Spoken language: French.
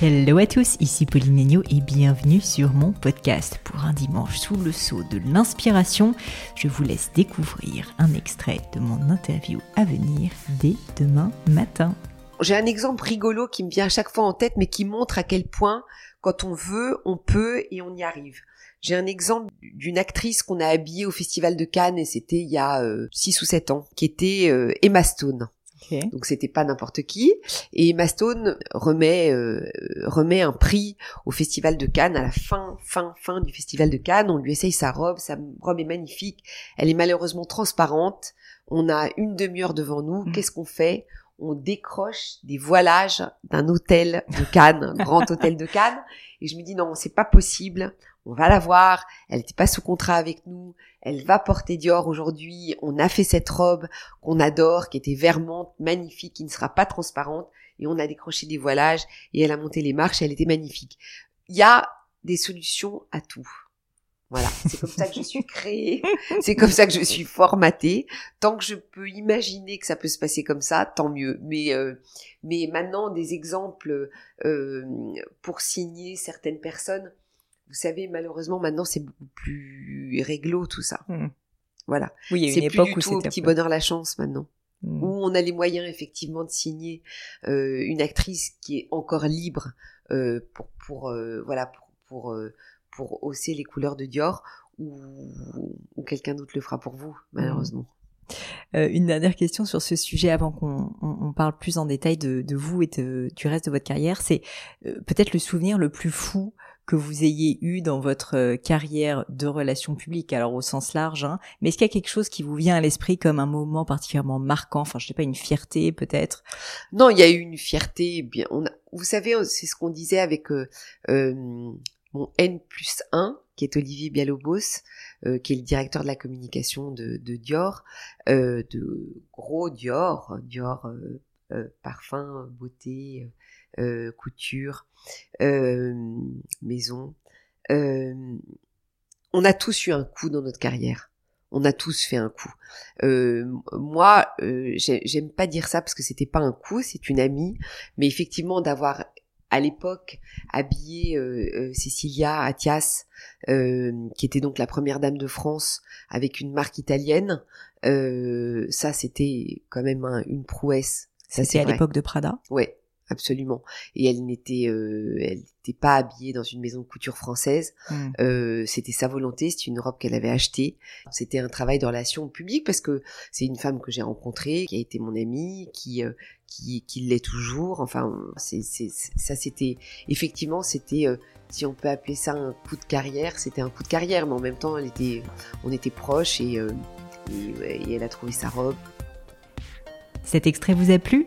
Hello à tous, ici Pauline Agneau et bienvenue sur mon podcast. Pour un dimanche sous le sceau de l'inspiration, je vous laisse découvrir un extrait de mon interview à venir dès demain matin. J'ai un exemple rigolo qui me vient à chaque fois en tête, mais qui montre à quel point, quand on veut, on peut et on y arrive. J'ai un exemple d'une actrice qu'on a habillée au Festival de Cannes, et c'était il y a 6 euh, ou 7 ans, qui était euh, Emma Stone. Donc c'était pas n'importe qui. Et Emma Stone remet euh, remet un prix au Festival de Cannes à la fin fin fin du Festival de Cannes. On lui essaye sa robe, sa robe est magnifique. Elle est malheureusement transparente. On a une demi-heure devant nous. Mm. Qu'est-ce qu'on fait? On décroche des voilages d'un hôtel de Cannes, un grand hôtel de Cannes. Et je me dis non, c'est pas possible. On va la voir. Elle n'était pas sous contrat avec nous. Elle va porter Dior aujourd'hui. On a fait cette robe qu'on adore, qui était vermente, magnifique, qui ne sera pas transparente. Et on a décroché des voilages et elle a monté les marches elle était magnifique. Il y a des solutions à tout. Voilà, c'est comme ça que je suis créée, c'est comme ça que je suis formatée. Tant que je peux imaginer que ça peut se passer comme ça, tant mieux. Mais euh, mais maintenant des exemples euh, pour signer certaines personnes, vous savez malheureusement maintenant c'est beaucoup plus réglo tout ça. Hmm. Voilà. Oui, il y a une époque du tout au petit bonheur la chance maintenant. Hmm. Où on a les moyens effectivement de signer euh, une actrice qui est encore libre euh, pour pour voilà pour pour pour hausser les couleurs de Dior ou, quelqu'un d'autre le fera pour vous, malheureusement. Euh, une dernière question sur ce sujet avant qu'on parle plus en détail de, vous et du reste de votre carrière, c'est euh, peut-être le souvenir le plus fou que vous ayez eu dans votre euh, carrière de relations publiques, alors au sens large, hein, mais est-ce qu'il y a quelque chose qui vous vient à l'esprit comme un moment particulièrement marquant, enfin je sais pas, une fierté peut-être? Non, il y a eu une fierté, bien, on vous savez, c'est ce qu'on disait avec mon N plus 1, qui est Olivier Bialobos, euh, qui est le directeur de la communication de, Dior, euh, de gros Dior, Dior euh, euh parfum, beauté, couture, maison. on a tous eu un coup dans notre carrière. On a tous fait un coup. moi, j'aime pas dire ça parce que c'était pas un coup, c'est une amie, mais effectivement d'avoir à l'époque habillé euh, euh, Cecilia Attias, euh, qui était donc la première dame de France avec une marque italienne. ça, c'était quand même une prouesse. Ça, c'est à l'époque de Prada. Ouais, absolument. Et elle n'était, elle n'était pas habillée dans une maison de couture française. Hmm. c'était sa volonté. C'était une robe qu'elle avait achetée. C'était un travail de relation publique parce que c'est une femme que j'ai rencontrée, qui a été mon amie, qui qui, qui l'est toujours. Enfin, c'est, ça c'était effectivement c'était euh, si on peut appeler ça un coup de carrière, c'était un coup de carrière, mais en même temps, elle était, on était proches et, euh, et, elle a trouvé sa robe. Cet extrait vous a plu?